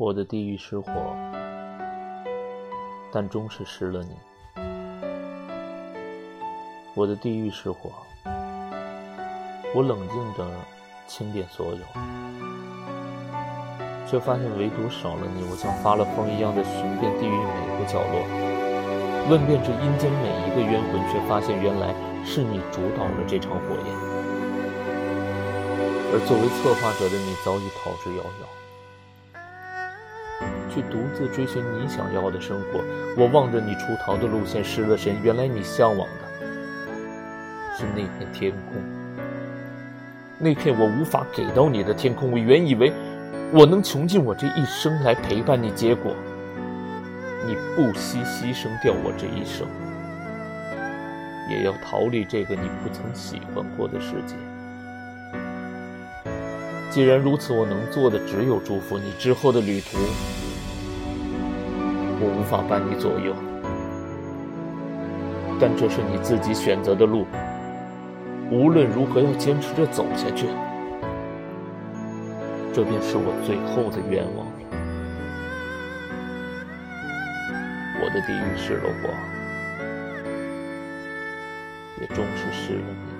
我的地狱失火，但终是失了你。我的地狱失火，我冷静地清点所有，却发现唯独少了你。我像发了疯一样的寻遍地狱每个角落，问遍这阴间每一个冤魂，却发现原来是你主导了这场火焰，而作为策划者的你早已逃之夭夭。去独自追寻你想要的生活。我望着你出逃的路线，失了神。原来你向往的是那片天空，那片我无法给到你的天空。我原以为我能穷尽我这一生来陪伴你，结果你不惜牺牲掉我这一生，也要逃离这个你不曾喜欢过的世界。既然如此，我能做的只有祝福你之后的旅途。我无法伴你左右，但这是你自己选择的路。无论如何，要坚持着走下去。这便是我最后的愿望了。我的地狱失了我，也终是失了你。